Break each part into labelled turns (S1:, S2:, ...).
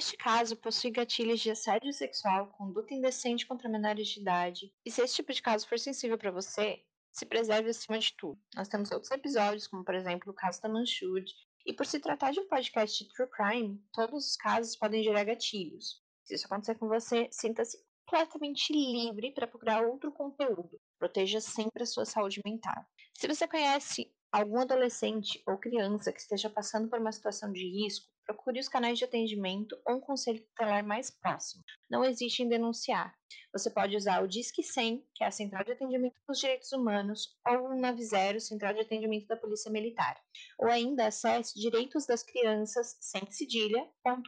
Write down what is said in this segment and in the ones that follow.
S1: este caso possui gatilhos de assédio sexual, conduta indecente contra menores de idade, e se esse tipo de caso for sensível para você, se preserve acima de tudo. Nós temos outros episódios, como por exemplo o caso da Manchud, e por se tratar de um podcast de true crime, todos os casos podem gerar gatilhos. Se isso acontecer com você, sinta-se completamente livre para procurar outro conteúdo. Proteja sempre a sua saúde mental. Se você conhece algum adolescente ou criança que esteja passando por uma situação de risco, procure os canais de atendimento ou um conselho tutelar mais próximo. Não existe em denunciar. Você pode usar o Disque 100, que é a Central de Atendimento dos Direitos Humanos, ou o 90, Central de Atendimento da Polícia Militar. Ou ainda acesse direitosdascrianças, sem cedilha.com.br.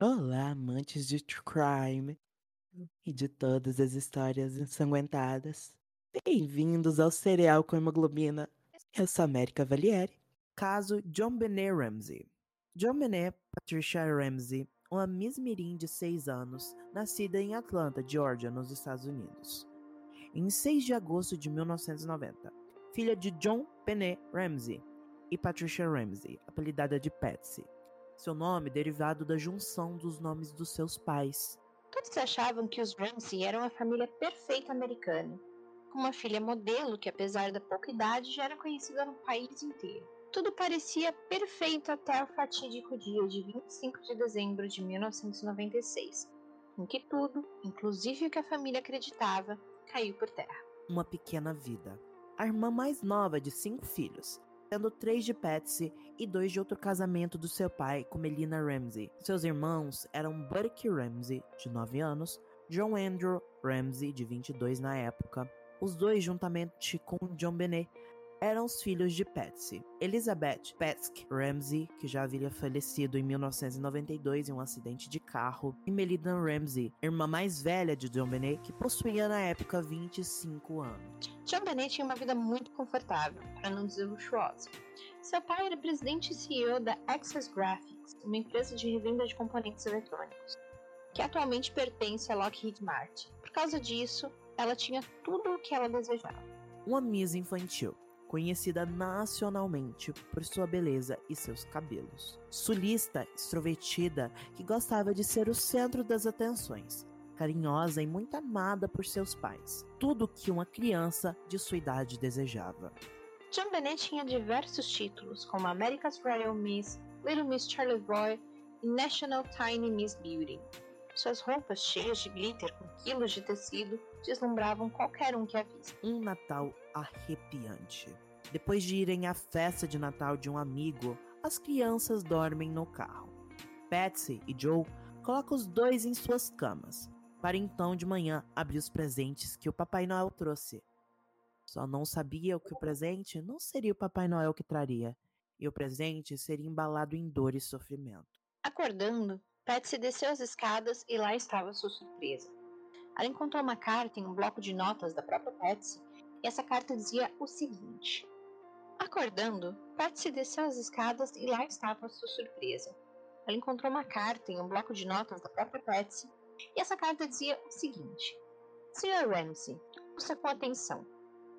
S2: Olá, amantes de true crime e de todas as histórias ensanguentadas. Bem-vindos ao Cereal com Hemoglobina. Eu sou América Valieri. Caso John Benet Ramsey. John Benet Patricia Ramsey, uma Miss Mirim de 6 anos, nascida em Atlanta, Georgia, nos Estados Unidos. Em 6 de agosto de 1990. Filha de John Benet Ramsey e Patricia Ramsey, apelidada de Patsy. Seu nome derivado da junção dos nomes dos seus pais.
S1: Todos achavam que os Ramsey eram a família perfeita americana, com uma filha modelo que, apesar da pouca idade, já era conhecida no país inteiro. Tudo parecia perfeito até o fatídico dia de 25 de dezembro de 1996, em que tudo, inclusive o que a família acreditava, caiu por terra.
S2: Uma pequena vida. A irmã mais nova de cinco filhos, tendo três de Patsy e dois de outro casamento do seu pai com Melina Ramsey. Seus irmãos eram Burke Ramsey, de 9 anos, John Andrew Ramsey, de 22 na época, os dois, juntamente com John Benet, eram os filhos de Patsy. Elizabeth Petsk Ramsey, que já havia falecido em 1992 em um acidente de carro, e Melinda Ramsey, irmã mais velha de John Benet, que possuía na época 25 anos.
S1: John Benet tinha uma vida muito confortável, para não dizer luxuosa. Seu pai era presidente e CEO da Access Graphics, uma empresa de revenda de componentes eletrônicos, que atualmente pertence à Lockheed Martin. Por causa disso, ela tinha tudo o que ela desejava.
S2: Uma Miss infantil, conhecida nacionalmente por sua beleza e seus cabelos. Sulista, extrovertida, que gostava de ser o centro das atenções. Carinhosa e muito amada por seus pais. Tudo que uma criança de sua idade desejava.
S1: John Bennett tinha diversos títulos, como America's Royal Miss, Little Miss Charlevoix e National Tiny Miss Beauty. Suas roupas cheias de glitter com quilos de tecido deslumbravam qualquer um que a visse.
S2: Um Natal arrepiante. Depois de irem à festa de Natal de um amigo, as crianças dormem no carro. Patsy e Joe colocam os dois em suas camas, para então de manhã abrir os presentes que o Papai Noel trouxe. Só não sabia que o presente não seria o Papai Noel que traria, e o presente seria embalado em dor e sofrimento.
S1: Acordando, Patsy desceu as escadas e lá estava sua surpresa. Ela encontrou uma carta em um bloco de notas da própria Patsy e essa carta dizia o seguinte: Acordando, Patsy desceu as escadas e lá estava sua surpresa. Ela encontrou uma carta em um bloco de notas da própria Patsy e essa carta dizia o seguinte: Sr. Ramsey, ouça com atenção.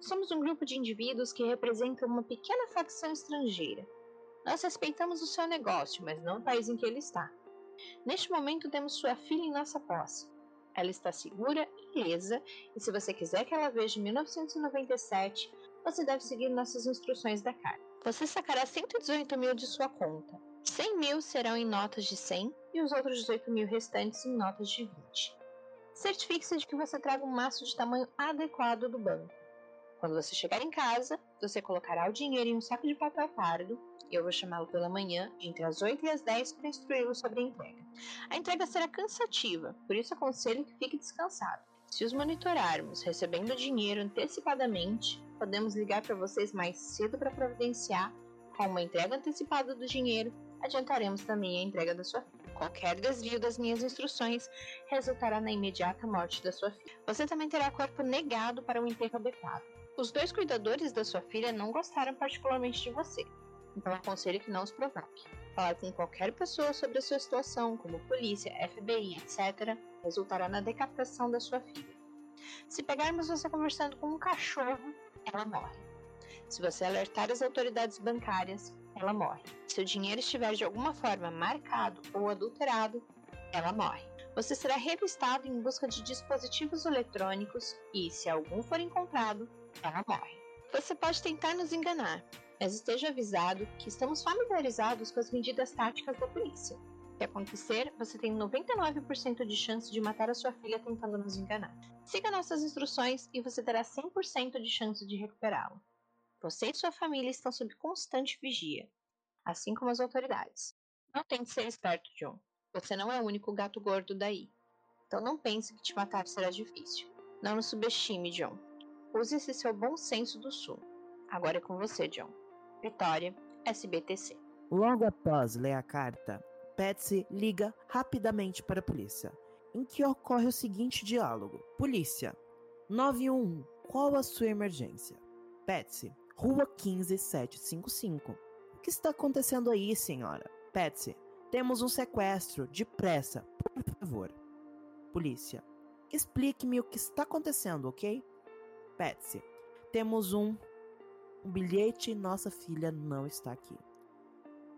S1: Somos um grupo de indivíduos que representam uma pequena facção estrangeira. Nós respeitamos o seu negócio, mas não o país em que ele está. Neste momento temos sua filha em nossa posse. Ela está segura e ilesa, e se você quiser que ela veja 1997, você deve seguir nossas instruções da carta. Você sacará 118 mil de sua conta. 100 mil serão em notas de 100 e os outros 18 mil restantes em notas de 20. Certifique-se de que você traga um maço de tamanho adequado do banco. Quando você chegar em casa, você colocará o dinheiro em um saco de papel pardo e eu vou chamá-lo pela manhã, entre as 8 e as 10, para instruí-lo sobre a entrega. A entrega será cansativa, por isso aconselho que fique descansado. Se os monitorarmos recebendo dinheiro antecipadamente, podemos ligar para vocês mais cedo para providenciar. Com uma entrega antecipada do dinheiro, adiantaremos também a entrega da sua filha. Qualquer desvio das minhas instruções resultará na imediata morte da sua filha. Você também terá corpo negado para um enterro adequado. Os dois cuidadores da sua filha não gostaram particularmente de você, então aconselho que não os provoque. Falar com qualquer pessoa sobre a sua situação, como polícia, FBI, etc., resultará na decapitação da sua filha. Se pegarmos você conversando com um cachorro, ela morre. Se você alertar as autoridades bancárias, ela morre. Se o dinheiro estiver de alguma forma marcado ou adulterado, ela morre. Você será revistado em busca de dispositivos eletrônicos e, se algum for encontrado, ela morre. Você pode tentar nos enganar, mas esteja avisado que estamos familiarizados com as medidas táticas da polícia. Se acontecer, você tem 99% de chance de matar a sua filha tentando nos enganar. Siga nossas instruções e você terá 100% de chance de recuperá-la. Você e sua família estão sob constante vigia, assim como as autoridades. Não tente ser esperto, John. Você não é o único gato gordo daí. Então não pense que te matar será difícil. Não nos subestime, John. Use esse seu bom senso do sul. Agora é com você, John. Vitória, SBTC.
S2: Logo após ler a carta, Patsy liga rapidamente para a polícia, em que ocorre o seguinte diálogo: Polícia, 911, qual a sua emergência? Patsy, Rua 15755. O que está acontecendo aí, senhora? Patsy, temos um sequestro, depressa, por favor. Polícia, explique-me o que está acontecendo, ok? Patsy, temos um. Um bilhete e nossa filha não está aqui.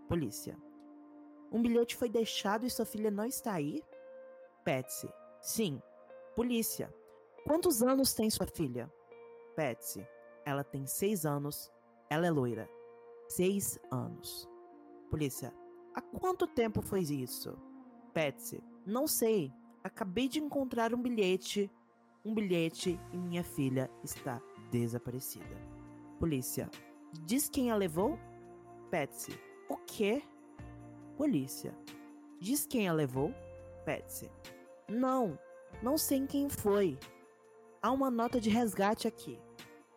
S2: Polícia, um bilhete foi deixado e sua filha não está aí? Patsy, sim. Polícia, quantos anos tem sua filha? Patsy, ela tem seis anos, ela é loira. Seis anos. Polícia, Há quanto tempo foi isso? Patsy, não sei. Acabei de encontrar um bilhete. Um bilhete e minha filha está desaparecida. Polícia, diz quem a levou? Patsy, o quê? Polícia, diz quem a levou? Patsy, não, não sei quem foi. Há uma nota de resgate aqui.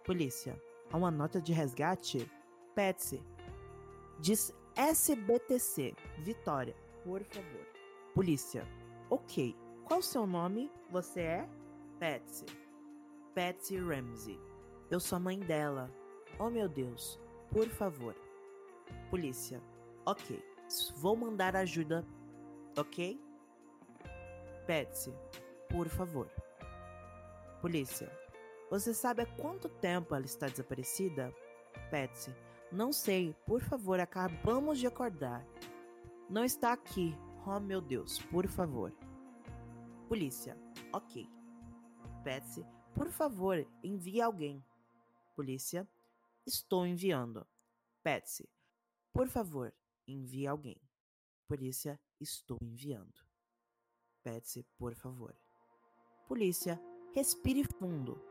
S2: Polícia, há uma nota de resgate? Patsy, diz SBTC, Vitória, por favor. Polícia, ok. Qual seu nome? Você é? Patsy. Patsy Ramsey. Eu sou a mãe dela. Oh meu Deus, por favor. Polícia, ok. Vou mandar ajuda, ok? Patsy, por favor. Polícia, você sabe há quanto tempo ela está desaparecida? Patsy, não sei, por favor, acabamos de acordar. Não está aqui. Oh meu Deus, por favor. Polícia, ok. Patsy, por favor, envie alguém. Polícia, estou enviando. Patsy, por favor, envie alguém. Polícia, estou enviando. Patsy, por favor. Polícia, respire fundo.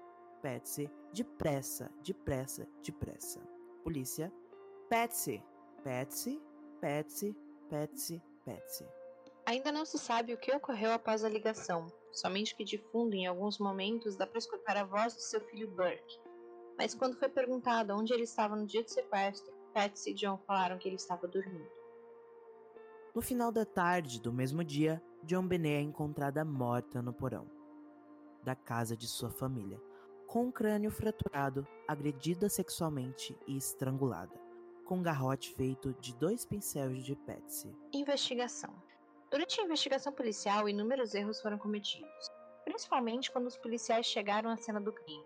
S2: Patsy, depressa, depressa, depressa polícia. Patsy, Patsy, Patsy, Patsy, Patsy.
S1: Ainda não se sabe o que ocorreu após a ligação, somente que de fundo, em alguns momentos, dá para escutar a voz do seu filho Burke. Mas quando foi perguntado onde ele estava no dia do sequestro, Patsy e John falaram que ele estava dormindo.
S2: No final da tarde do mesmo dia, John Benet é encontrada morta no porão da casa de sua família, com o crânio fraturado, agredida sexualmente e estrangulada, com um garrote feito de dois pincéis de Patsy.
S1: Investigação. Durante a investigação policial, inúmeros erros foram cometidos, principalmente quando os policiais chegaram à cena do crime.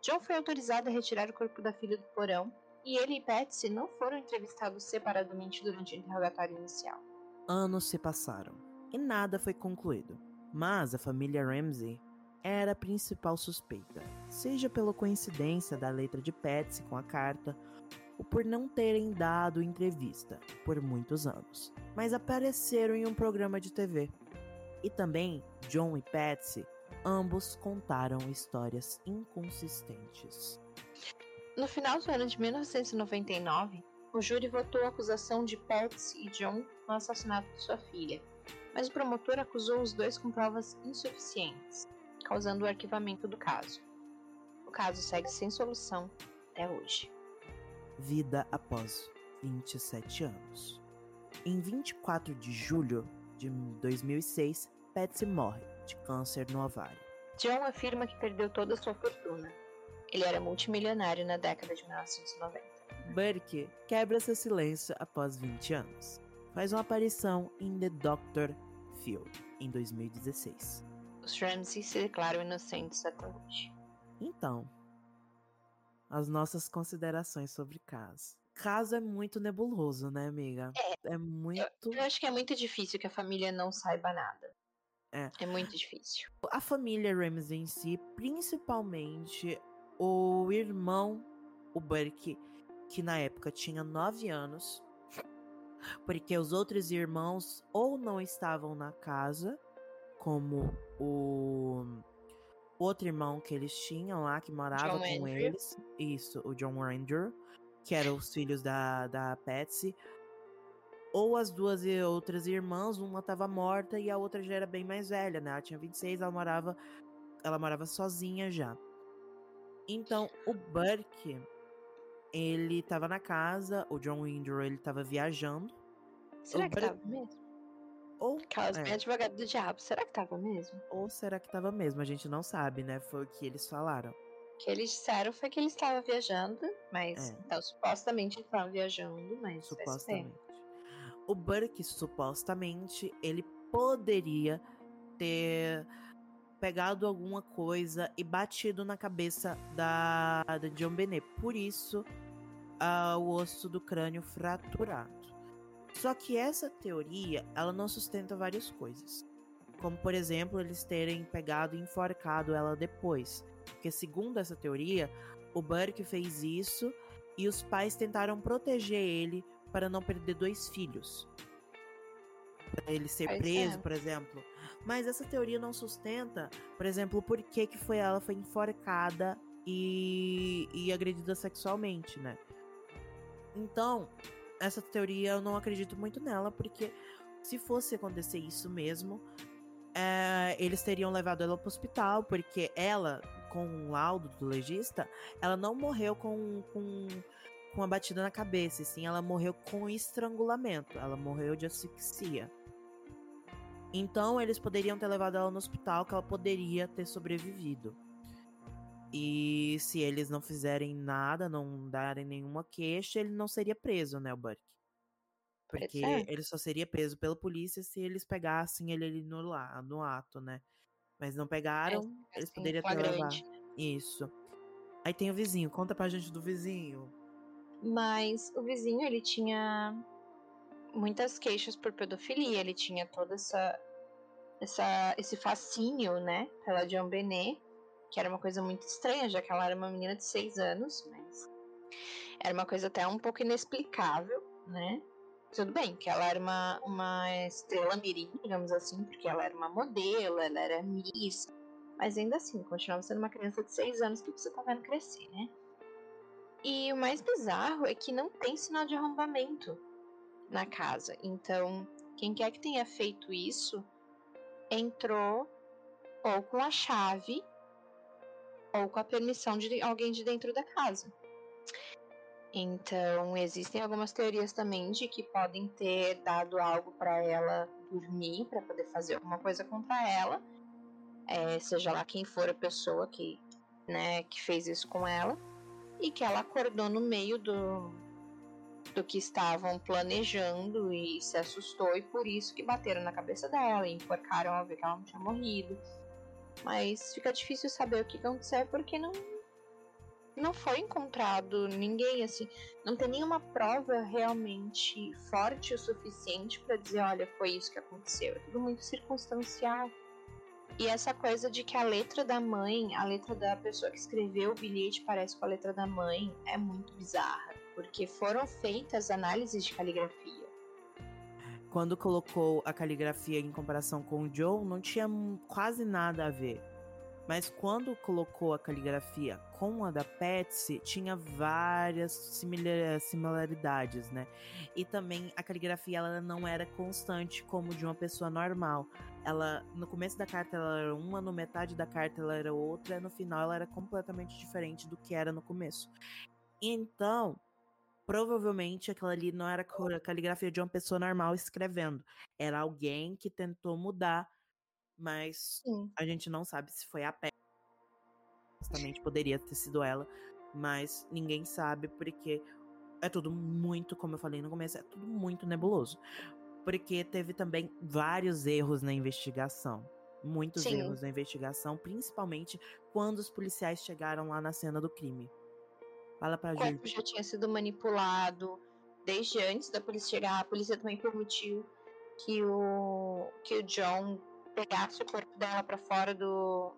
S1: John foi autorizado a retirar o corpo da filha do porão e ele e Patsy não foram entrevistados separadamente durante o interrogatório inicial.
S2: Anos se passaram e nada foi concluído, mas a família Ramsey era a principal suspeita, seja pela coincidência da letra de Patsy com a carta, ou por não terem dado entrevista por muitos anos, mas apareceram em um programa de TV. E também John e Patsy, ambos contaram histórias inconsistentes.
S1: No final do ano de 1999, o júri votou a acusação de Patsy e John no assassinato de sua filha, mas o promotor acusou os dois com provas insuficientes causando o arquivamento do caso. O caso segue sem solução até hoje.
S2: Vida após 27 anos. Em 24 de julho de 2006, Patsy morre de câncer no ovário.
S1: John afirma que perdeu toda a sua fortuna. Ele era multimilionário na década de 1990.
S2: Burke quebra seu silêncio após 20 anos. Faz uma aparição em The Doctor Field em 2016.
S1: Os Ramsey se declaram inocentes até hoje.
S2: Então, as nossas considerações sobre caso. caso é muito nebuloso, né, amiga?
S1: É.
S2: É muito.
S1: Eu, eu acho que é muito difícil que a família não saiba nada.
S2: É.
S1: É muito difícil.
S2: A família Ramsey em si, principalmente o irmão, o Burke, que na época tinha 9 anos, porque os outros irmãos ou não estavam na casa, como o outro irmão que eles tinham lá, que morava
S1: John
S2: com
S1: Andrew.
S2: eles. Isso, o John Andrew, que eram os filhos da, da Patsy. Ou as duas e- outras irmãs, uma estava morta e a outra já era bem mais velha, né? Ela tinha 26, ela morava, ela morava sozinha já. Então, o Burke, ele tava na casa, o John Andrew, ele tava viajando.
S1: Será
S2: O
S1: que
S2: Bur-
S1: tava mesmo?
S2: Ou,
S1: Aquelas
S2: é.
S1: bem advogado do diabo. Será que tava mesmo?
S2: ou será que tava mesmo? A gente não sabe, né? Foi o que eles falaram.
S1: O que eles disseram foi que ele estava viajando, mas.
S2: É.
S1: Então, supostamente ele estava viajando, mas.
S2: supostamente. O Burke, supostamente, ele poderia ter pegado alguma coisa e batido na cabeça da, da John Benet. Por isso, ah, o osso do crânio fraturado. Só que essa teoria, ela não sustenta várias coisas. Como, por exemplo, eles terem pegado e enforcado ela depois. Porque, segundo essa teoria, o Burke fez isso e os pais tentaram proteger ele para não perder dois filhos. Pra ele ser preso,
S1: sentido.
S2: por exemplo. Mas essa teoria não sustenta, por exemplo, por que, que foi ela foi enforcada e, e agredida sexualmente, né? Então, essa teoria eu não acredito muito nela, porque se fosse acontecer isso mesmo, é, eles teriam levado ela pro hospital, porque ela, com o laudo do legista, ela não morreu com, com, com uma batida na cabeça, sim ela morreu com estrangulamento, ela morreu de asfixia. Então eles poderiam ter levado ela no hospital, que ela poderia ter sobrevivido. E se eles não fizerem nada, não darem nenhuma queixa, ele não seria preso, né, o Burke? Porque
S1: é.
S2: ele só seria preso pela polícia se eles pegassem ele ali no, lá, no ato, né? Mas não pegaram, eles
S1: assim,
S2: poderiam ter levado.
S1: flagrante.
S2: Isso. Aí tem o vizinho, conta pra gente do vizinho.
S1: Mas o vizinho, ele tinha muitas queixas por pedofilia. Ele tinha toda essa, essa esse fascínio, né, pela John Benet, que era uma coisa muito estranha, já que ela era uma menina de seis anos, mas era uma coisa até um pouco inexplicável, né? Tudo bem que ela era uma, uma estrela mirim, digamos assim, porque ela era uma modelo, ela era miss, mas ainda assim, continuava sendo uma criança de seis anos que você tá vendo crescer, né? E o mais bizarro é que não tem sinal de arrombamento na casa. Então, quem quer que tenha feito isso entrou ou com a chave ou com a permissão de alguém de dentro da casa. Então, existem algumas teorias também de que podem ter dado algo para ela dormir, para poder fazer alguma coisa contra ela, é, seja lá quem for a pessoa que, né, que fez isso com ela, e que ela acordou no meio do, do que estavam planejando e se assustou, e por isso que bateram na cabeça dela e enforcaram ao ver que ela não tinha morrido. Mas fica difícil saber o que aconteceu porque não não foi encontrado ninguém assim, não tem nenhuma prova realmente forte o suficiente para dizer, olha, foi isso que aconteceu. É tudo muito circunstancial. E essa coisa de que a letra da mãe, a letra da pessoa que escreveu o bilhete parece com a letra da mãe, é muito bizarra, porque foram feitas análises de caligrafia.
S2: Quando colocou a caligrafia em comparação com o Joe, não tinha quase nada a ver. Mas quando colocou a caligrafia com a da Patsy, tinha várias simila- similaridades, né? E também a caligrafia ela não era constante como de uma pessoa normal. Ela no começo da carta ela era uma, no metade da carta ela era outra, e no final ela era completamente diferente do que era no começo. Então, provavelmente aquela ali não era caligrafia de uma pessoa normal escrevendo. Era alguém que tentou mudar, mas
S1: Sim.
S2: a gente não sabe se foi a Pé. Justamente poderia ter sido ela, mas ninguém sabe porque é tudo muito, como eu falei no começo, é tudo muito nebuloso. Porque teve também vários erros na investigação. Muitos
S1: Sim.
S2: erros na investigação, principalmente quando os policiais chegaram lá na cena do crime. Fala pra
S1: o
S2: gente.
S1: corpo já tinha sido manipulado desde antes da polícia chegar. A polícia também permitiu que o, que o John pegasse o corpo dela para fora do,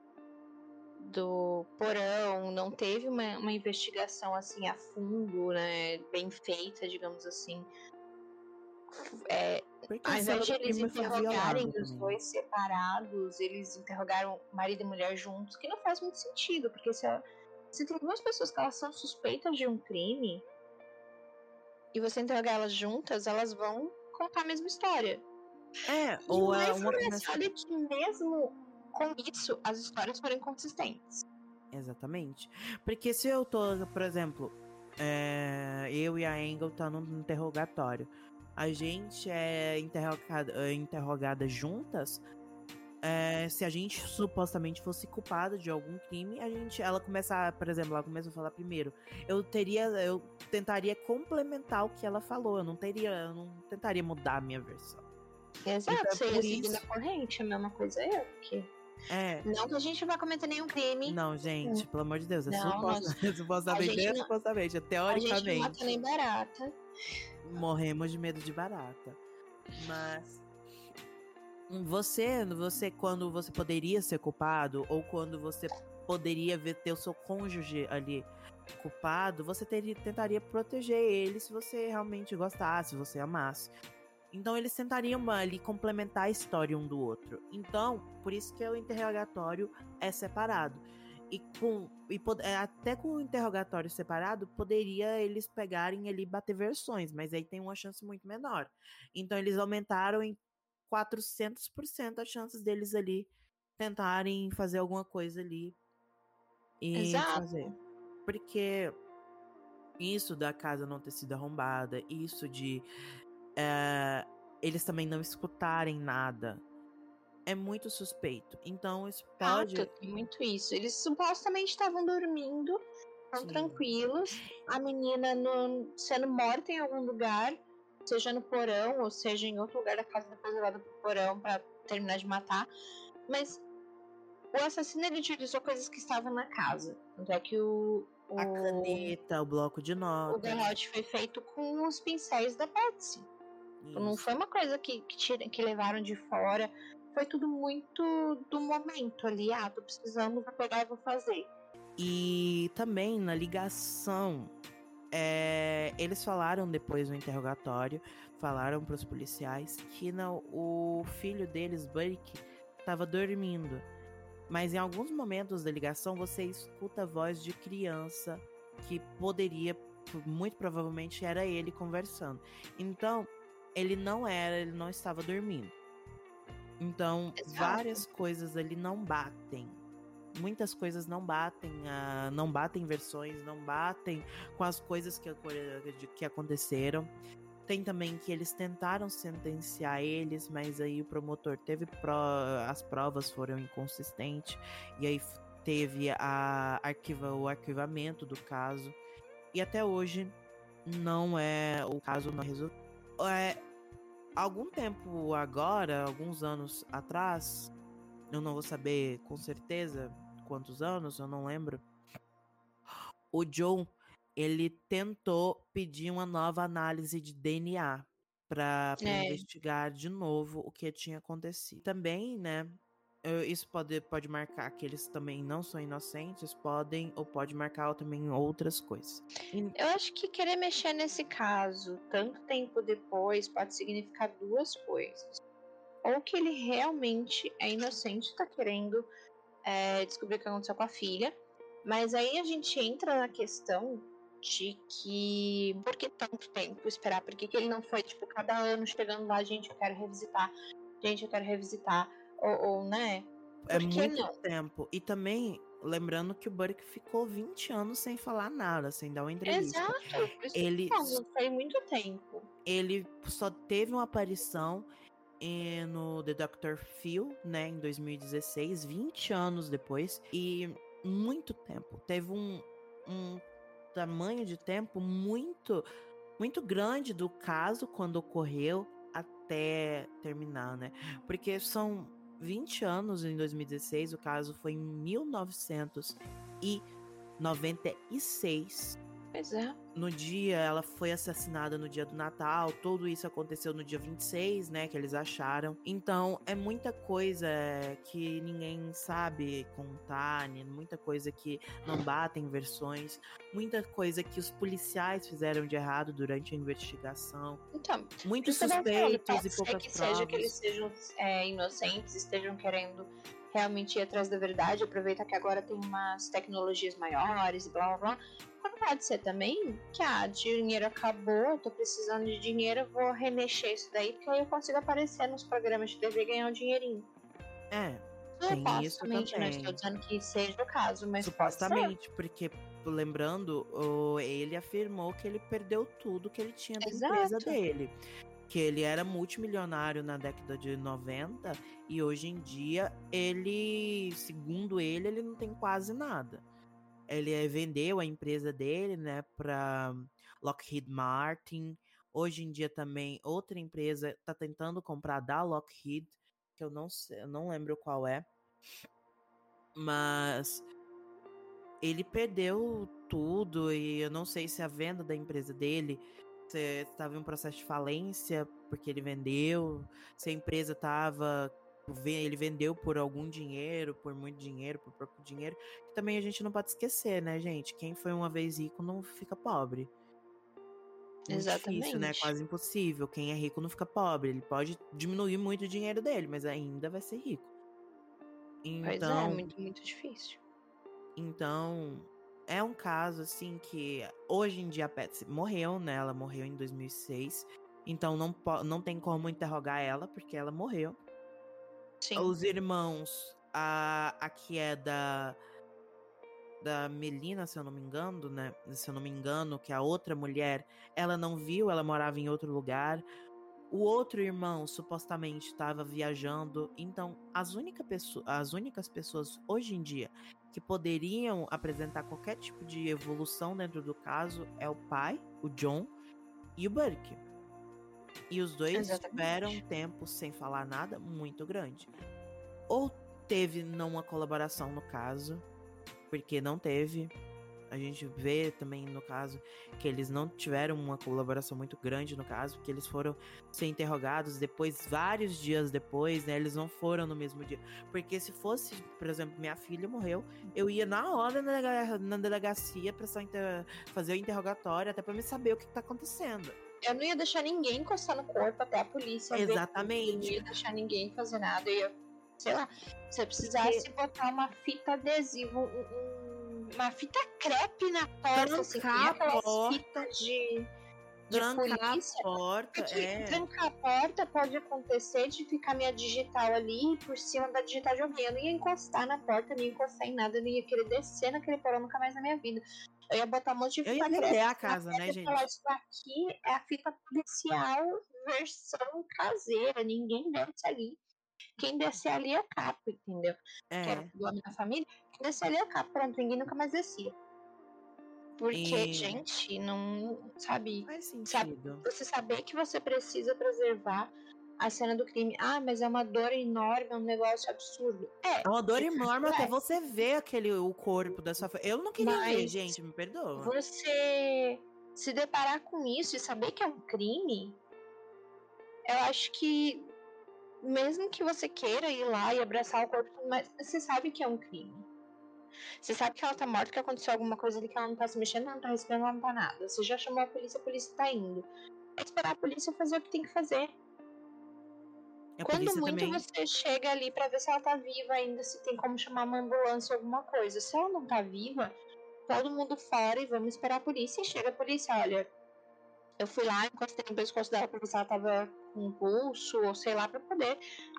S1: do porão. Não teve uma, uma investigação assim a fundo, né? Bem feita, digamos assim. É,
S2: Porque
S1: ao invés de eles interrogarem os dois separados, eles interrogaram marido e mulher juntos, que não faz muito sentido, porque se, a- se tem duas pessoas que elas são suspeitas de um crime e você interrogar elas juntas, elas vão contar a mesma história.
S2: É,
S1: E
S2: ou é uma
S1: engraçado é que mesmo com isso, as histórias foram inconsistentes.
S2: Exatamente. Porque se eu tô, por exemplo, é, eu e a Engel tá num interrogatório. A gente é interrogada, é interrogada juntas. É, se a gente supostamente fosse culpada de algum crime, a gente, ela começa, por exemplo, ela começa a falar primeiro. Eu teria, eu tentaria complementar o que ela falou. Eu não teria, eu não tentaria mudar a minha versão.
S1: Exato,
S2: Então,
S1: você ia
S2: por
S1: seguindo
S2: isso-
S1: a corrente, a mesma coisa eu, porque
S2: É.
S1: não que a gente vai cometer nenhum crime,
S2: Não, gente, pelo amor de Deus, é
S1: Não,
S2: suposta- supostamente,
S1: não-
S2: supostamente, é
S1: a gente não
S2: teoricamente.
S1: mata nem barata.
S2: morremos de medo de barata. Mas você, você quando você poderia ser culpado ou quando você poderia ver ter o seu cônjuge ali culpado, você teria, tentaria proteger ele se você realmente gostasse, se você amasse. Então eles tentariam ali complementar a história um do outro. Então, por isso que o interrogatório é separado. E com e pod- é, até com o interrogatório separado, poderia eles pegarem ali bater versões, mas aí tem uma chance muito menor. Então eles aumentaram em 400% as chances deles ali tentarem fazer alguma coisa ali e
S1: Exato.
S2: fazer. Porque isso da casa não ter sido arrombada, isso de eh, eles também não escutarem nada, é muito suspeito. Então isso pode.
S1: Exato, tem muito isso. Eles supostamente estavam dormindo, estão
S2: Sim.
S1: tranquilos, a menina no- sendo morta em algum lugar, seja no porão ou seja em outro lugar da casa depois levada pro porão pra terminar de matar. Mas o assassino ele utilizou coisas que estavam na casa. Tanto é que o. o
S2: A caneta, o bloco de
S1: o
S2: notas.
S1: garrote foi feito com os pincéis da Patsy. Não
S2: isso.
S1: foi uma coisa que, que, tira- que levaram de fora. Foi tudo muito do momento ali. Ah, tô precisando, vou pegar e vou fazer.
S2: E também na ligação, é, eles falaram depois no interrogatório, falaram para os policiais que não, o filho deles, Burke, estava dormindo. Mas em alguns momentos da ligação você escuta a voz de criança que poderia, muito provavelmente era ele conversando. Então, ele não era, ele não estava dormindo. Então,
S1: Exato.
S2: várias coisas ali não batem. Muitas coisas não batem, ah, não batem versões, não batem com as coisas que, que aconteceram. Tem também que eles tentaram sentenciar eles, mas aí o promotor teve pró- as provas foram inconsistentes e aí teve a arquiva, o arquivamento do caso e até hoje não é o caso não resolvido. É, algum tempo agora, alguns anos atrás, eu não vou saber com certeza quantos anos, eu não lembro. O John, ele tentou pedir uma nova análise de DNA para
S1: É.
S2: investigar de novo o que tinha acontecido. Também, né? Isso pode, pode marcar que eles também não são inocentes, podem, ou pode marcar também outras coisas.
S1: Eu acho que querer mexer nesse caso tanto tempo depois pode significar duas coisas. Ou que ele realmente é inocente, tá querendo é, descobrir o que aconteceu com a filha. Mas aí a gente entra na questão de que por que tanto tempo esperar? Por que, que ele não foi, tipo, cada ano chegando lá, gente, eu quero revisitar, gente, eu quero revisitar, ou, ou né?
S2: É
S1: Por que
S2: muito
S1: não?
S2: tempo. E também, lembrando que o Burke ficou 20 anos sem falar nada, sem dar uma entrevista.
S1: Exato, por isso que
S2: Ele,
S1: falo, foi muito tempo.
S2: ele só teve uma aparição eh, no The Dr. Phil, né, em 2016, 20 anos depois. E muito tempo. Teve um, um tamanho de tempo muito, muito grande do caso quando ocorreu até terminar, né? Porque são 20 anos em 2016, o caso foi em 1996.
S1: Pois é.
S2: No dia, ela foi assassinada no dia do Natal, tudo isso aconteceu no dia 26, né, que eles acharam. Então, é muita coisa que ninguém sabe contar, né, muita coisa que não batem versões, muita coisa que os policiais fizeram de errado durante a investigação.
S1: Então,
S2: muitos
S1: suspeitos
S2: e poucas
S1: que
S2: provas.
S1: seja que eles sejam é, inocentes, estejam querendo realmente ir atrás da verdade, aproveita que agora tem umas tecnologias maiores e blá blá blá. Como pode ser também que, ah, dinheiro acabou, tô precisando de dinheiro, vou remexer isso daí, porque aí eu consigo aparecer nos programas de TV e ganhar um dinheirinho.
S2: É.
S1: Também,
S2: também.
S1: não estou dizendo que seja o caso, mas
S2: Supostamente, porque lembrando, ele afirmou que ele perdeu tudo que ele tinha da empresa
S1: Exato.
S2: dele. Que ele era multimilionário na década de 90 e hoje em dia ele, segundo ele, ele não tem quase nada. Ele eh, vendeu a empresa dele, né, para Lockheed Martin. Hoje em dia também outra empresa está tentando comprar da Lockheed, que eu não sei, eu não lembro qual é. Mas ele perdeu tudo e eu não sei se a venda da empresa dele estava em um processo de falência porque ele vendeu, se a empresa estava ele vendeu por algum dinheiro, por muito dinheiro, por pouco dinheiro, que também a gente não pode esquecer, né, gente? Quem foi uma vez rico não fica pobre. Muito difícil, né?
S1: Exatamente.
S2: Quase impossível. Quem é rico não fica pobre. Ele pode diminuir muito o dinheiro dele, mas ainda vai ser rico.
S1: Pois é,
S2: Então,
S1: muito, muito difícil.
S2: então, é um caso assim que hoje em dia a Patsy morreu, né? Ela morreu em 2006. Então não, não tem como interrogar ela, porque ela morreu.
S1: Sim.
S2: Os irmãos, a, a que é da, da Melina, se eu não me engano, né? Se eu não me engano, que é a outra mulher, ela não viu, ela morava em outro lugar. O outro irmão supostamente estava viajando. Então, as, única pesso- as únicas pessoas hoje em dia que poderiam apresentar qualquer tipo de evolução dentro do caso é o pai, o John, e o Burke. E os dois
S1: Exatamente.
S2: tiveram um tempo sem falar nada muito grande. Ou teve não uma colaboração no caso, porque não teve. A gente vê também no caso que eles não tiveram uma colaboração muito grande no caso, porque eles foram ser interrogados depois, vários dias depois, né? Eles não foram no mesmo dia. Porque se fosse, por exemplo, minha filha morreu, eu ia na hora na, delega- na delegacia pra fazer o interrogatório, até pra me saber o que tá acontecendo.
S1: Eu não ia deixar ninguém encostar no corpo até a polícia.
S2: Exatamente.
S1: Eu não ia deixar ninguém fazer nada. Eu ia, sei lá, se eu precisasse botar uma fita adesiva, um- uma fita crepe na porta, assim, que nem aquelas fitas de, de
S2: Trancar
S1: polícia.
S2: a porta,
S1: Porque
S2: é.
S1: trancar a porta pode acontecer de ficar minha digital ali por cima da digital de alguém. Eu não ia encostar na porta, não ia encostar em nada, eu não ia querer descer naquele porão nunca mais na minha vida. Eu ia botar um monte de
S2: Eu ia
S1: fita crepe
S2: a casa, né, gente?
S1: falar, Isso aqui é a fita policial versão caseira. Ninguém desce ali. Quem descer ali é capo, entendeu? Que era
S2: É.
S1: o nome da família. Quem descer ali é capo. Pronto, ninguém nunca mais descia. Porque,
S2: E-
S1: gente, não. Sabe?
S2: Faz
S1: Sabe, você saber que você precisa preservar a cena do crime. Ah, mas é uma dor enorme, é um negócio absurdo. É.
S2: É uma dor enorme até
S1: É.
S2: você ver aquele, o corpo da sua. Eu não queria ver,
S1: Mas
S2: gente, me perdoa.
S1: Você se deparar com isso e saber que é um crime, eu acho que mesmo que você queira ir lá e abraçar o corpo, mas você sabe que é um crime. Você sabe que ela tá morta, que aconteceu alguma coisa ali que ela não tá se mexendo, ela não tá respirando, ela não tá nada. Você já chamou a polícia, a polícia tá indo. É esperar a polícia fazer o que tem que fazer.
S2: A
S1: Quando muito
S2: também.
S1: você chega ali pra ver se ela tá viva ainda, se tem como chamar uma ambulância ou alguma coisa. Se ela não tá viva, todo mundo fora e vamos esperar a polícia. E chega a polícia, olha. Eu fui lá, encostei no pescoço dela pra ver se ela tava com pulso, ou sei lá, pra poder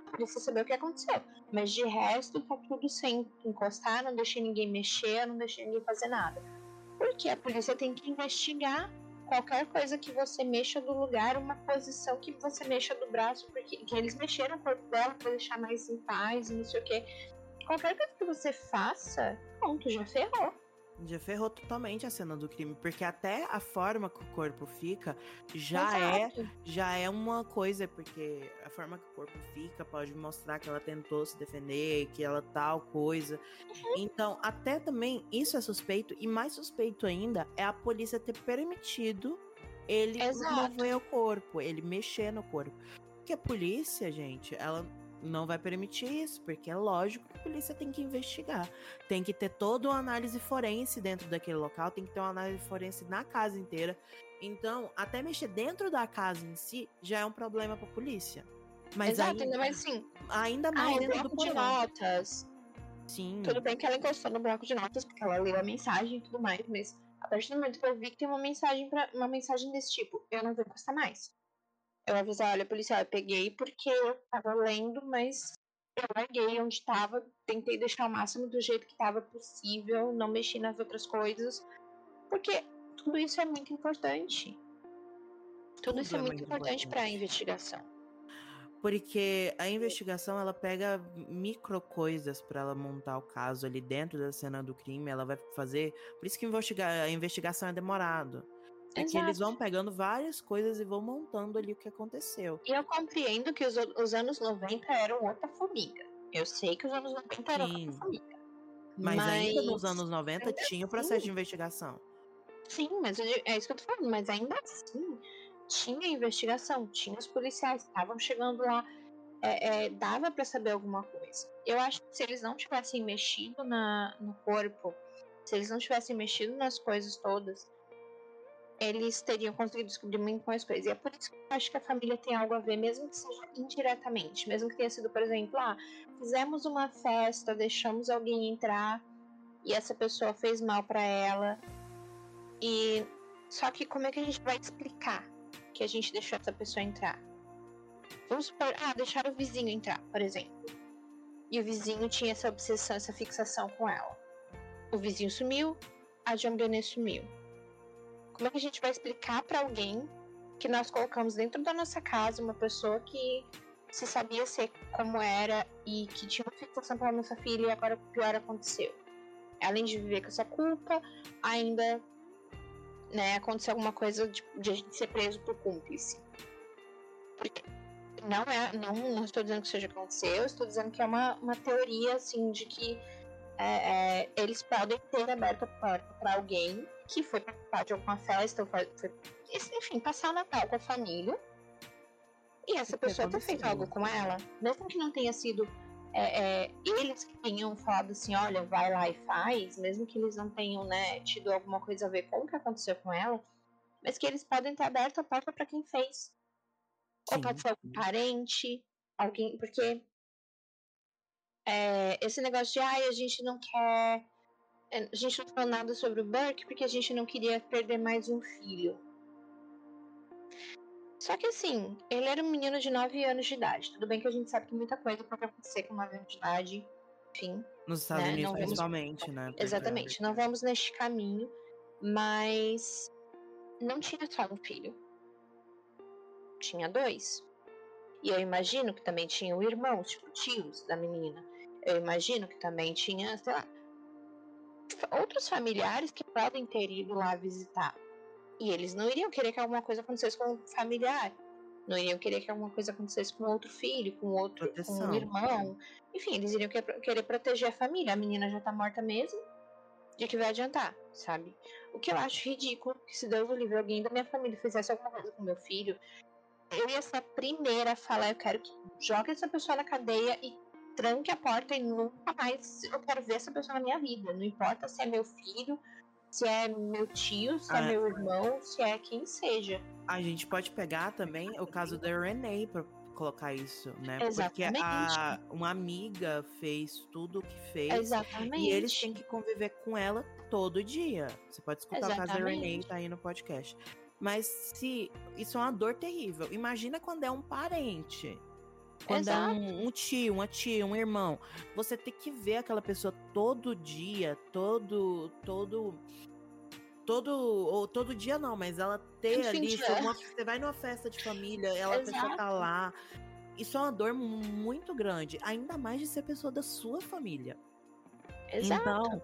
S1: a polícia saber o que aconteceu. Mas de resto, tá tudo sem encostar, não deixei ninguém mexer, não deixei ninguém fazer nada. Porque a polícia tem que investigar qualquer coisa que você mexa do lugar, uma posição que você mexa do braço, porque que eles mexeram o corpo dela pra deixar mais em paz não sei o que. Qualquer coisa que você faça, pronto, já ferrou.
S2: Já ferrou totalmente a cena do crime, porque até a forma que o corpo fica já Exato. é já é uma coisa, porque a forma que o corpo fica pode mostrar que ela tentou se defender, que ela tal coisa. Uhum. Então, até também isso é suspeito e mais suspeito ainda é a polícia ter permitido ele Exato. mover o corpo, ele mexer no corpo. Porque a polícia, gente, ela não vai permitir isso, porque é lógico que a polícia tem que investigar. Tem que ter toda uma análise forense dentro daquele local, tem que ter uma análise forense na casa inteira. Então, até mexer dentro da casa em si já é um problema para a polícia. Mas
S1: Exato,
S2: ainda,
S1: ainda mais assim.
S2: Ainda mais
S1: ah,
S2: dentro
S1: do de notas.
S2: Sim.
S1: Tudo bem que ela encostou no bloco de notas porque ela leu a mensagem e tudo mais, mas a partir do momento que eu vi que tem uma mensagem para uma mensagem desse tipo, eu não vou encostar mais eu avisar, olha, policial, eu peguei porque eu tava lendo, mas eu larguei onde tava, tentei deixar o máximo do jeito que tava possível, não mexi nas outras coisas, porque tudo isso é muito importante. Tudo, tudo isso é, é muito importante para a investigação.
S2: Porque a investigação ela pega micro coisas para ela montar o caso ali dentro da cena do crime, ela vai fazer. Por isso que investigar, a investigação é demorado. É que eles vão pegando várias coisas e vão montando ali o que aconteceu.
S1: E eu compreendo que os, os anos 90 eram outra família. Eu sei que os anos 90 eram outra família.
S2: Mas, mas, ainda nos anos 90 tinha o processo assim, de investigação.
S1: Sim, mas é isso que eu tô falando. Mas ainda assim, tinha investigação, tinha os policiais, estavam chegando lá. É, é, dava para saber alguma coisa. Eu acho que se eles não tivessem mexido na, no corpo, se eles não tivessem mexido nas coisas todas, eles teriam conseguido descobrir muito mais coisas. E é por isso que eu acho que a família tem algo a ver, mesmo que seja indiretamente. Mesmo que tenha sido, por exemplo, ah, fizemos uma festa, deixamos alguém entrar e essa pessoa fez mal para ela. E só que como é que a gente vai explicar que a gente deixou essa pessoa entrar? Vamos supor, ah, deixar o vizinho entrar, por exemplo. E o vizinho tinha essa obsessão, essa fixação com ela. O vizinho sumiu, a Jambione sumiu como é que a gente vai explicar para alguém que nós colocamos dentro da nossa casa uma pessoa que se sabia ser como era e que tinha uma fixação pela nossa filha e agora o pior aconteceu? Além de viver com essa culpa, ainda né, aconteceu alguma coisa de, de a gente ser preso por cúmplice. Porque não é, não, não estou dizendo que seja aconteceu, estou dizendo que é uma, uma teoria assim de que é, é, eles podem ter aberto a porta para alguém que foi participar de alguma festa, foi, foi, enfim, passar o Natal com a família. E essa que pessoa ter feito algo com ela, mesmo que não tenha sido é, é, eles que tenham falado assim, olha, vai lá e faz, mesmo que eles não tenham né, tido alguma coisa a ver com o que aconteceu com ela, mas que eles podem ter aberto a porta para quem fez. Sim. Ou pode ser algum parente, alguém, porque é, esse negócio de ai, a gente não quer é, a gente não falou nada sobre o Burke porque a gente não queria perder mais um filho. Só que assim, ele era um menino de 9 anos de idade. Tudo bem que a gente sabe que muita coisa pode acontecer com 9 anos de idade. Enfim.
S2: Nos Estados né? Unidos, principalmente, vamos... né?
S1: Exatamente. Não vamos neste caminho. Mas não tinha só um filho. Tinha dois. E eu imagino que também tinham irmãos, tipo tios da menina. Eu imagino que também tinha, sei lá, outros familiares que podem ter ido lá visitar. E eles não iriam querer que alguma coisa acontecesse com um familiar. Não iriam querer que alguma coisa acontecesse com outro filho, com outro com um irmão. Enfim, eles iriam querer proteger a família. A menina já tá morta mesmo. De que vai adiantar, sabe? O que eu acho ridículo que se Deus o livre alguém da minha família fizesse alguma coisa com meu filho, eu ia ser a primeira a falar, eu quero que jogue essa pessoa na cadeia e tranque a porta e nunca mais eu quero ver essa pessoa na minha vida. Não importa se é meu filho, se é meu tio, se é ah, é meu irmão, se é quem seja.
S2: A gente pode pegar também o caso da Renee para colocar isso, né? Exatamente. Porque a, uma amiga fez tudo o que fez.
S1: Exatamente.
S2: E eles têm que conviver com ela todo dia. Você pode escutar Exatamente. o caso da Renee, tá aí no podcast. Mas se isso é uma dor terrível. Imagina quando é um parente. Quando é Exato. é um, um, tio, uma tia, um irmão, você tem que ver aquela pessoa todo dia, todo, todo, todo, ou todo dia não, mas ela ter ali, uma, você vai numa festa de família, ela a pessoa tá lá. Isso é uma dor muito grande, ainda mais de ser pessoa da sua família.
S1: Exato.
S2: Então,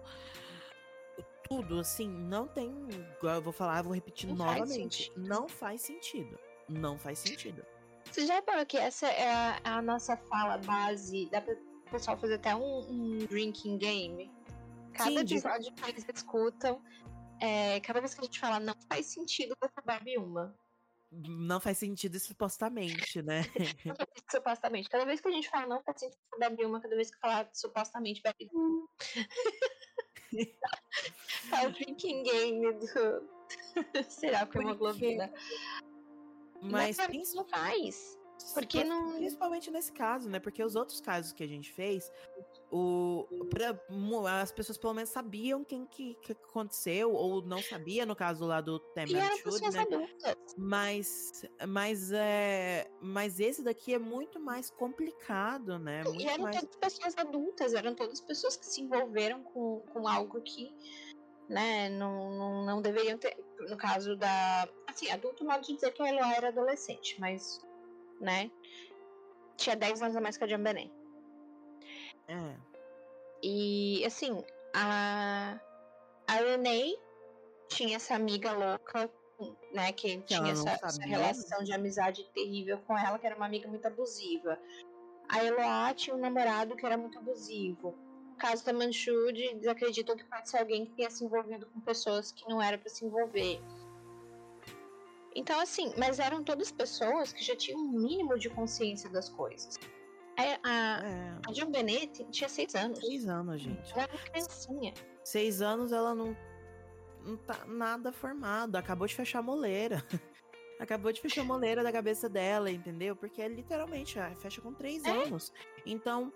S2: tudo, assim, não tem. Eu vou falar, eu vou repetir
S1: Não faz
S2: novamente.
S1: sentido.
S2: Não faz sentido. Não faz sentido.
S1: Você já reparou que essa é a, a nossa fala base? Dá pra o pessoal fazer até um, um drinking game? Cada
S2: Sim,
S1: episódio que eles discutam, é, cada vez que a gente fala não faz sentido, você bebe uma.
S2: Não faz sentido supostamente, né?
S1: Supostamente. Cada vez que a gente fala não faz sentido, bebe uma. Cada vez que falar supostamente, bebe uma. é o drinking game do. Será que é uma globina?
S2: Mas
S1: pra mim não faz. Porque não-
S2: Principalmente nesse caso, né? Porque os outros casos que a gente fez, o, pra- as pessoas pelo menos sabiam quem que, que aconteceu, ou não sabia, no caso lá do
S1: E
S2: Temer
S1: eram
S2: Shoot,
S1: pessoas
S2: né?
S1: adultas.
S2: Mas, mas, é, mas esse daqui é muito mais complicado, né?
S1: E
S2: Muito
S1: eram
S2: mais.
S1: todas pessoas adultas, eram todas pessoas que se envolveram com, com algo que né, não, não, não deveriam ter. No caso da. Assim, adulto modo de dizer que a Eloá era adolescente, mas. né? Tinha 10 anos a mais que a Jambené.
S2: É.
S1: E assim, a. A Renee tinha essa amiga louca, né? Que
S2: Que
S1: tinha essa, essa
S2: sabia.
S1: relação de amizade terrível com ela, que era uma amiga muito abusiva. A Eloá tinha um namorado que era muito abusivo. Caso da Manchud, eles acreditam que pode ser alguém que tenha se envolvido com pessoas que não era para se envolver. Então, assim, mas eram todas pessoas que já tinham um mínimo de consciência das coisas. A, a,
S2: É.
S1: a John Bennett tinha seis anos.
S2: Seis anos, gente.
S1: Ela era uma criancinha.
S2: Seis anos ela não, não tá nada formada. Acabou de fechar a moleira. Acabou de fechar a moleira da cabeça dela, entendeu? Porque é literalmente, ah, fecha com três
S1: É.
S2: anos. Então,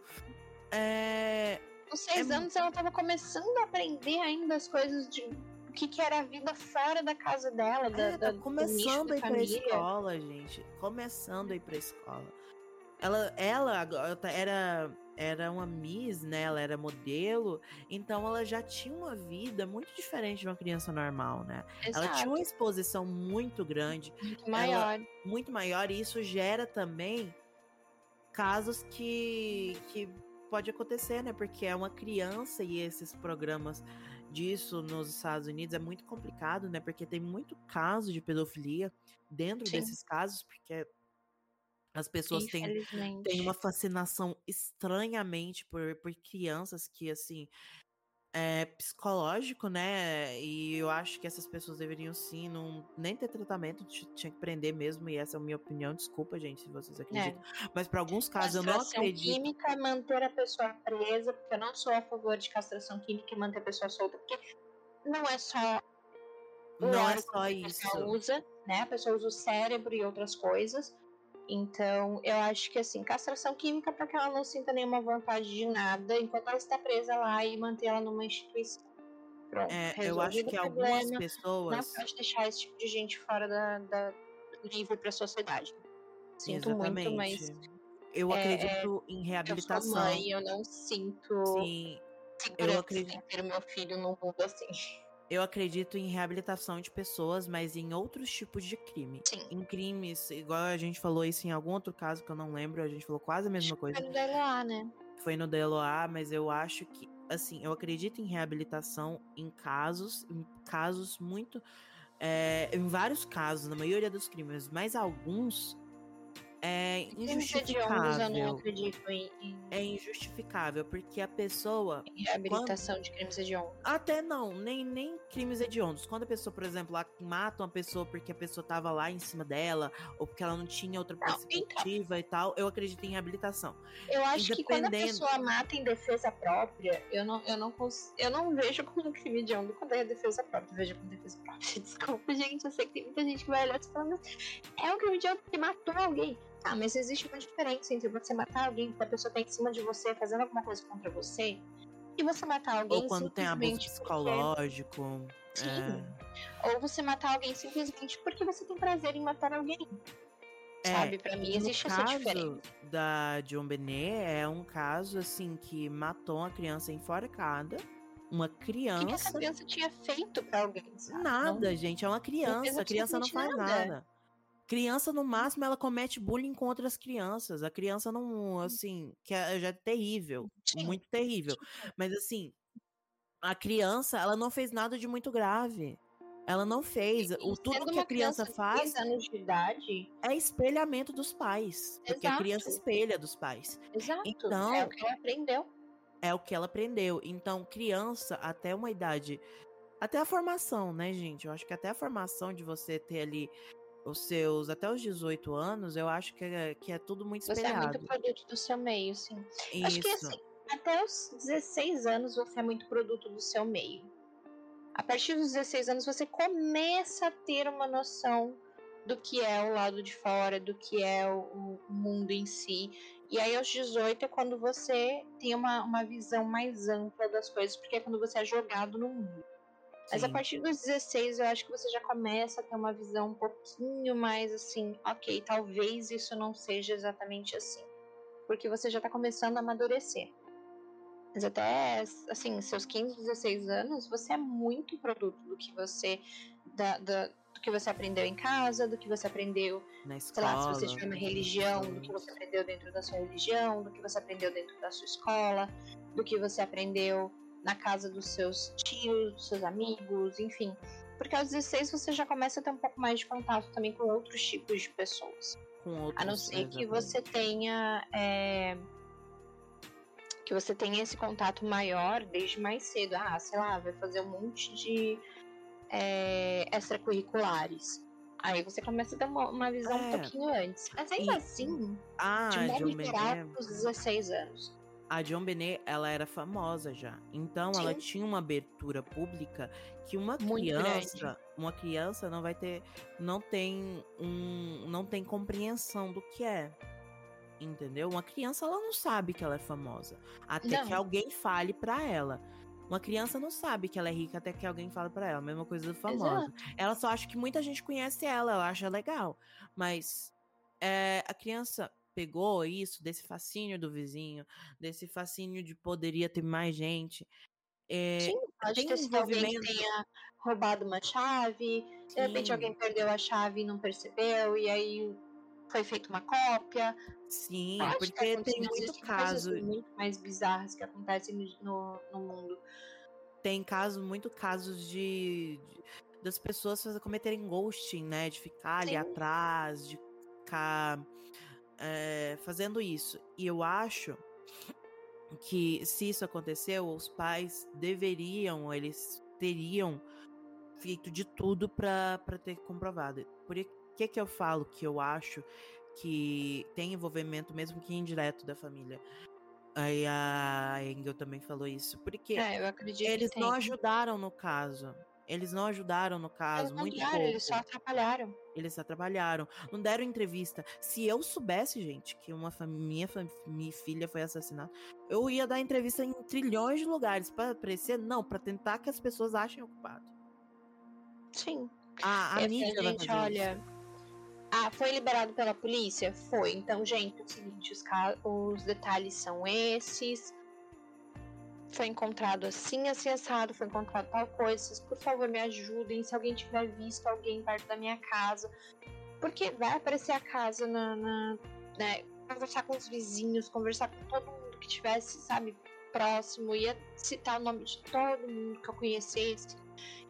S2: é.
S1: Com seis
S2: É
S1: anos ela tava começando a aprender ainda as coisas de o que, que era a vida fora da casa dela, da,
S2: É,
S1: da,
S2: tá
S1: do
S2: começando a
S1: da
S2: ir pra
S1: família.
S2: escola, gente. Começando a ir pra escola. Ela, ela agora tá- era, era uma Miss, né? Ela era modelo. Então ela já tinha uma vida muito diferente de uma criança normal, né? Ela
S1: Exato,
S2: tinha uma exposição muito grande,
S1: muito maior.
S2: muito maior, e isso gera também casos que, que pode acontecer, né? Porque é uma criança e esses programas disso nos Estados Unidos é muito complicado, né? Porque tem muito caso de pedofilia dentro
S1: Sim.
S2: desses casos, porque as pessoas têm tem uma fascinação estranhamente por, por crianças que, assim, é psicológico, né? E eu acho que essas pessoas deveriam sim não, nem ter tratamento, tinha que prender mesmo, e essa é a minha opinião. Desculpa, gente, se vocês acreditam. Mas para alguns casos eu não
S1: É. Castração
S2: acredito.
S1: química, manter a pessoa presa, porque eu não sou a favor de castração química e manter a pessoa solta, porque não é só
S2: Não é só
S1: que a
S2: isso.
S1: pessoa usa, né? A pessoa usa o cérebro e outras coisas. Então, eu acho que assim, castração química para que ela não sinta nenhuma vontade de nada enquanto ela está presa lá e manter ela numa instituição. Pronto,
S2: É, eu acho que algumas
S1: problema, Não
S2: pessoas.
S1: pode deixar esse tipo de gente fora da, da livre para a sociedade. Sinto
S2: Exatamente.
S1: muito, mas
S2: Eu
S1: é,
S2: acredito em
S1: eu
S2: reabilitação.
S1: sou mãe, eu não sinto
S2: Sim,
S1: segurança
S2: acredito-
S1: em ter meu filho no mundo assim.
S2: Eu acredito em reabilitação de pessoas, mas em outros tipos de crime.
S1: Sim.
S2: Em crimes, igual a gente falou isso em algum outro caso que eu não lembro, a gente falou quase a mesma coisa.
S1: Foi no DLA, né?
S2: Foi no DLOA, mas eu acho que, assim, eu acredito em reabilitação em casos, em casos muito. é, em vários casos, na maioria dos crimes, mas alguns é
S1: hediondos eu não
S2: injustificável.
S1: acredito em, em-
S2: É injustificável, porque a pessoa
S1: em reabilitação de crimes hediondos.
S2: até não, nem, nem crimes hediondos. Quando a pessoa, por exemplo, lá mata uma pessoa porque a pessoa tava lá em cima dela, ou porque ela não tinha outra
S1: Não, então.
S2: perspectiva e tal, eu acredito em reabilitação.
S1: Eu acho que quando a pessoa mata em defesa própria, eu não, eu não, cons- eu não vejo como crime hediondo quando é defesa própria. Eu vejo como defesa própria. Desculpa, gente. Eu sei que tem muita gente que vai olhar e falando, mas é um crime hediondo porque matou alguém. Ah, mas existe uma diferença entre você matar alguém porque a pessoa tá em cima de você fazendo alguma coisa contra você e você matar alguém
S2: Ou quando tem abuso
S1: simplesmente porque-
S2: psicológico.
S1: Sim.
S2: é.
S1: Ou você matar alguém simplesmente porque você tem prazer em matar alguém.
S2: É,
S1: Sabe? Pra mim existe essa
S2: caso
S1: diferença.
S2: da John Benet é um caso assim que matou uma criança enforcada, uma
S1: O que, que
S2: criança.
S1: essa criança tinha feito pra alguém? sabe?
S2: Nada, gente, é uma criança. A criança não faz
S1: absolutamente
S2: nada. Criança, no máximo, ela comete bullying com outras crianças. A criança não, assim, que é, já é terrível, muito terrível. Mas assim, a criança, ela não fez nada de muito grave. Ela não fez. O, tudo que a criança, criança faz.
S1: anos de idade.
S2: É espelhamento dos pais. Exato. Porque a criança espelha dos pais.
S1: Exato. Então, é o que ela aprendeu.
S2: É o que ela aprendeu. Então, criança, até uma idade. Até a formação, né, gente? Eu acho que até a formação de você ter ali os seus até os 18 anos, eu acho que é, que é tudo muito espelhado.
S1: Você é muito produto do seu meio, sim. Isso. Acho que assim, até os 16 anos você é muito produto do seu meio. A partir dos 16 anos você começa a ter uma noção do que é o lado de fora, do que é o, o mundo em si. E aí aos 18 é quando você tem uma, uma visão mais ampla das coisas, porque é quando você é jogado no mundo. Mas a partir dos 16 eu acho que você já começa a ter uma visão um pouquinho mais assim, ok, talvez isso não seja exatamente assim. Porque você já está começando a amadurecer. Mas até, assim, seus 15, 16 anos, você é muito produto do que você. Da, da, do que você aprendeu em casa, do que você aprendeu,
S2: na escola, sei
S1: lá, se você tiver uma religião, do que você aprendeu dentro da sua religião, do que você aprendeu dentro da sua escola, do que você aprendeu na casa dos seus tios, dos seus amigos, enfim. Porque aos 16 você já começa a ter um pouco mais de contato também com outros tipos de pessoas.
S2: Outros,
S1: a não ser que você tenha. É, que você tenha esse contato maior desde mais cedo. Ah, sei lá, vai fazer um monte de é, extracurriculares. Aí você começa a ter uma, uma visão é. um pouquinho antes. Mas ainda e... assim,
S2: ah,
S1: de modo geral, os 16 anos
S2: a John Benet, ela era famosa já. Então Sim. ela tinha uma abertura pública que uma Muito criança, grande. uma criança não vai ter, não tem um, não tem compreensão do que é. Entendeu? Uma criança ela não sabe que ela é famosa, até não. que alguém fale para ela. Uma criança não sabe que ela é rica até que alguém fale para ela. Mesma coisa do famosa. Exato. Ela só acha que muita gente conhece ela, ela acha legal. Mas é, a criança pegou isso desse fascínio do vizinho, desse fascínio de poderia ter mais gente. É,
S1: Sim, pode tem ter sido alguém que tenha roubado uma chave, Sim. de repente alguém perdeu a chave e não percebeu, e aí foi feita uma cópia.
S2: Sim, pode porque tem muito caso.
S1: muito mais bizarras que acontecem no, no mundo.
S2: Tem casos, muito casos de, de das pessoas cometerem ghosting, né? De ficar Sim. ali atrás, de ficar é, fazendo isso. E eu acho que se isso aconteceu, os pais deveriam, eles teriam feito de tudo para ter comprovado. Por que que eu falo que eu acho que tem envolvimento, mesmo que indireto, da família? Aí a Engel também falou isso. Porque
S1: é,
S2: eles não ajudaram no caso. Eles não ajudaram no caso, muito pouco.
S1: Eles só atrapalharam.
S2: Eles atrapalharam. Não deram entrevista. Se eu soubesse, gente, que uma minha, minha filha foi assassinada, eu ia dar entrevista em trilhões de lugares para aparecer, não, para tentar que as pessoas achem o culpado.
S1: Sim.
S2: A, a mídia
S1: gente, olha, ah, foi liberado pela polícia? Foi. Então, gente, é o seguinte, os, os detalhes são esses foi encontrado assim, assim, assado, foi encontrado tal coisa, vocês, por favor me ajudem, se alguém tiver visto alguém perto da minha casa, porque vai aparecer a casa na, na né, conversar com os vizinhos, conversar com todo mundo que tivesse, sabe, próximo, ia citar o nome de todo mundo que eu conhecesse,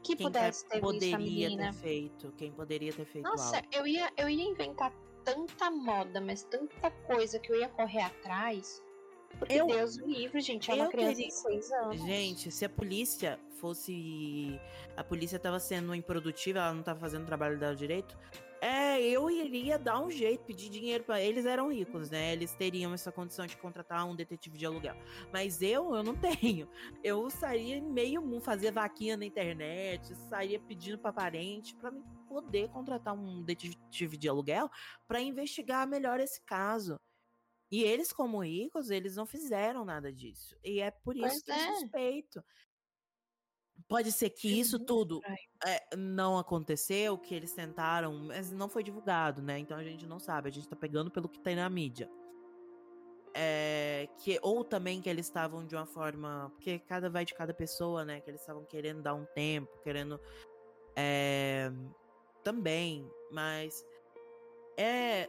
S1: que quem pudesse ter
S2: poderia
S1: visto
S2: ter feito, quem poderia ter feito
S1: Nossa,
S2: algo.
S1: eu ia, eu ia inventar tanta moda, mas tanta coisa que eu ia correr atrás porque eu, Deus o livre, gente, é uma criança queria... de anos.
S2: Gente, se a polícia fosse. A polícia tava sendo improdutiva, ela não tava fazendo o trabalho dela direito. É, eu iria dar um jeito, pedir dinheiro para eles eram ricos, né? Eles teriam essa condição de contratar um detetive de aluguel. Mas eu, eu não tenho. Eu sairia meio fazer vaquinha na internet, sairia pedindo para parente para mim poder contratar um detetive de aluguel para investigar melhor esse caso. E eles, como ricos, eles não fizeram nada disso. E é por isso pois que é. eu suspeito. Pode ser que isso tudo é, não aconteceu, que eles tentaram, mas não foi divulgado, né? Então a gente não sabe, a gente tá pegando pelo que tem na mídia. É, que, ou também que eles estavam de uma forma. Porque cada vai de cada pessoa, né? Que eles estavam querendo dar um tempo, querendo. É, também, mas. É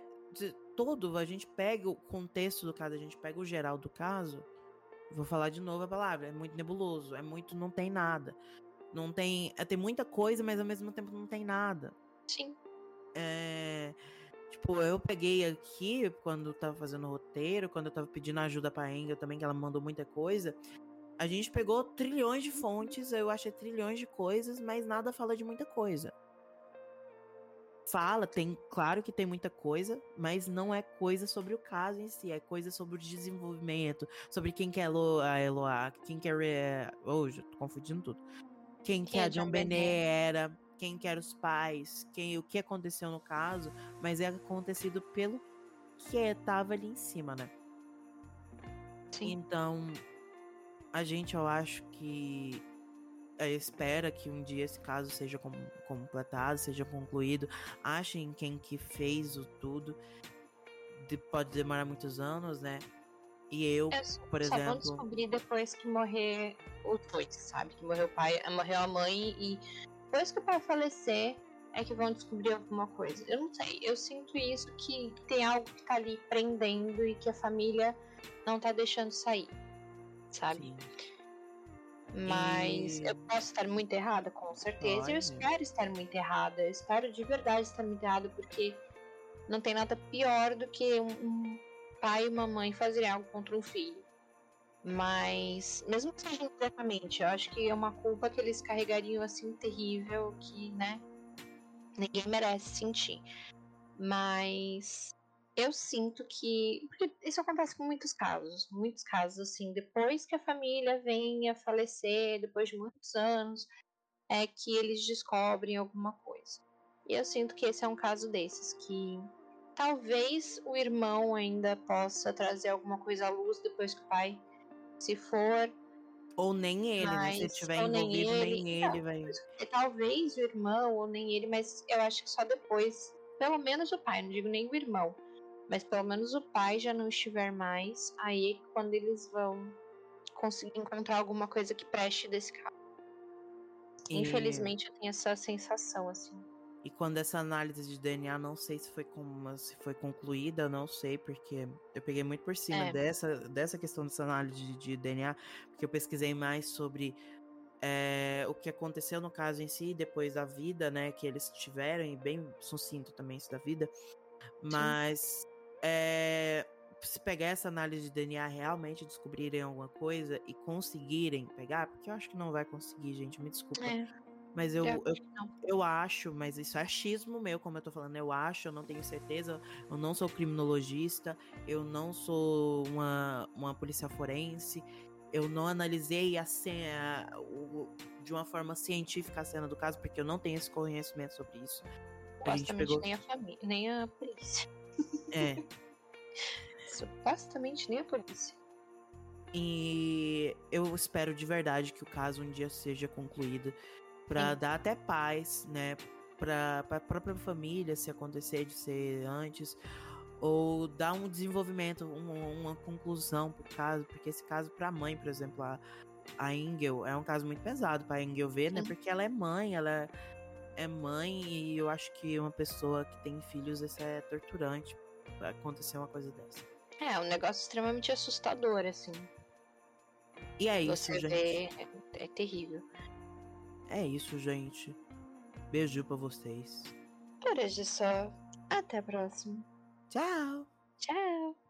S2: todo, a gente pega o contexto do caso, a gente pega o geral do caso, Vou falar de novo a palavra. É muito nebuloso. É muito. Não tem nada. Não tem. É, tem muita coisa, mas ao mesmo tempo não tem nada.
S1: Sim.
S2: É. Tipo, eu peguei aqui, quando tava fazendo o roteiro, quando eu tava pedindo ajuda pra Enga também, que ela mandou muita coisa. A gente pegou trilhões de fontes, eu achei trilhões de coisas, mas nada fala de muita coisa. Fala, tem, claro que tem muita coisa, mas não é coisa sobre o caso em si, é coisa sobre o desenvolvimento, sobre quem que é a Eloá, quem que é. Hoje, oh, tô confundindo tudo. Quem, quem que é a John Benet era, quem que eram os pais, quem, o que aconteceu no caso, mas é acontecido pelo que estava ali em cima, né? Sim. Então, a gente, eu acho que é, espera que um dia esse caso seja com, completado, seja concluído, achem quem que fez o tudo. De, pode demorar muitos anos, né? E eu, eu por só exemplo.
S1: Só descobrir depois que morrer os dois, sabe? Que morreu o pai, morreu a mãe e depois que o pai falecer, é que vão descobrir alguma coisa. Eu não sei, eu sinto isso que tem algo que tá ali prendendo e que a família não tá deixando sair, sabe? Sim. Mas e... eu posso estar muito errada, com certeza. Ai, eu espero estar muito errada. Eu espero de verdade estar muito errada, porque não tem nada pior do que um, um pai e uma mãe fazerem algo contra um filho. Mas, mesmo que seja indiretamente, eu acho que é uma culpa que eles carregariam assim terrível que, né, ninguém merece sentir. Mas eu sinto que. Porque isso acontece com muitos casos. Muitos casos, assim, depois que a família vem a falecer, depois de muitos anos, é que eles descobrem alguma coisa. E eu sinto que esse é um caso desses, que talvez o irmão ainda possa trazer alguma coisa à luz depois que o pai se for.
S2: Ou nem ele, mas, né? Se tiver envolvido, nem ele, nem ele vai.
S1: Talvez o irmão, ou nem ele, mas eu acho que só depois. Pelo menos o pai, não digo nem o irmão. Mas pelo menos o pai já não estiver mais. Aí é quando eles vão conseguir encontrar alguma coisa que preste desse caso. E... Infelizmente eu tenho essa sensação, assim.
S2: E quando essa análise de DNA, não sei se foi, como, se foi concluída, não sei, porque eu peguei muito por cima é. dessa, dessa questão dessa análise de, de, DNA, porque eu pesquisei mais sobre é, o que aconteceu no caso em si, depois da vida, né, que eles tiveram, e bem sucinto também isso da vida. Mas é, se pegar essa análise de DNA realmente descobrirem alguma coisa e conseguirem pegar, porque eu acho que não vai conseguir, gente, me desculpa. É. Mas eu, eu, eu, acho, mas isso é achismo meu, como eu tô falando, eu acho, eu não tenho certeza, eu não sou criminologista, eu não sou uma, uma polícia forense, eu não analisei a cena, o, de uma forma científica a cena do caso, porque eu não tenho esse conhecimento sobre isso.
S1: Gente pegou... nem a família, nem a polícia.
S2: É.
S1: Supostamente nem a polícia.
S2: E eu espero de verdade que o caso um dia seja concluído para dar até paz, né, para a própria família, se acontecer de ser antes, ou dar um desenvolvimento, um, uma conclusão pro caso, porque esse caso para a mãe, por exemplo, a, a Ingel, é um caso muito pesado para Ingel ver, né, porque ela é mãe, ela é mãe e eu acho que uma pessoa que tem filhos, isso é torturante acontecer uma coisa dessa.
S1: É, um negócio extremamente assustador, assim.
S2: E é isso,
S1: Você
S2: gente.
S1: Vê, é, é terrível.
S2: É isso, gente. Beijo pra vocês.
S1: Por hoje só. Até a próxima.
S2: Tchau.
S1: Tchau.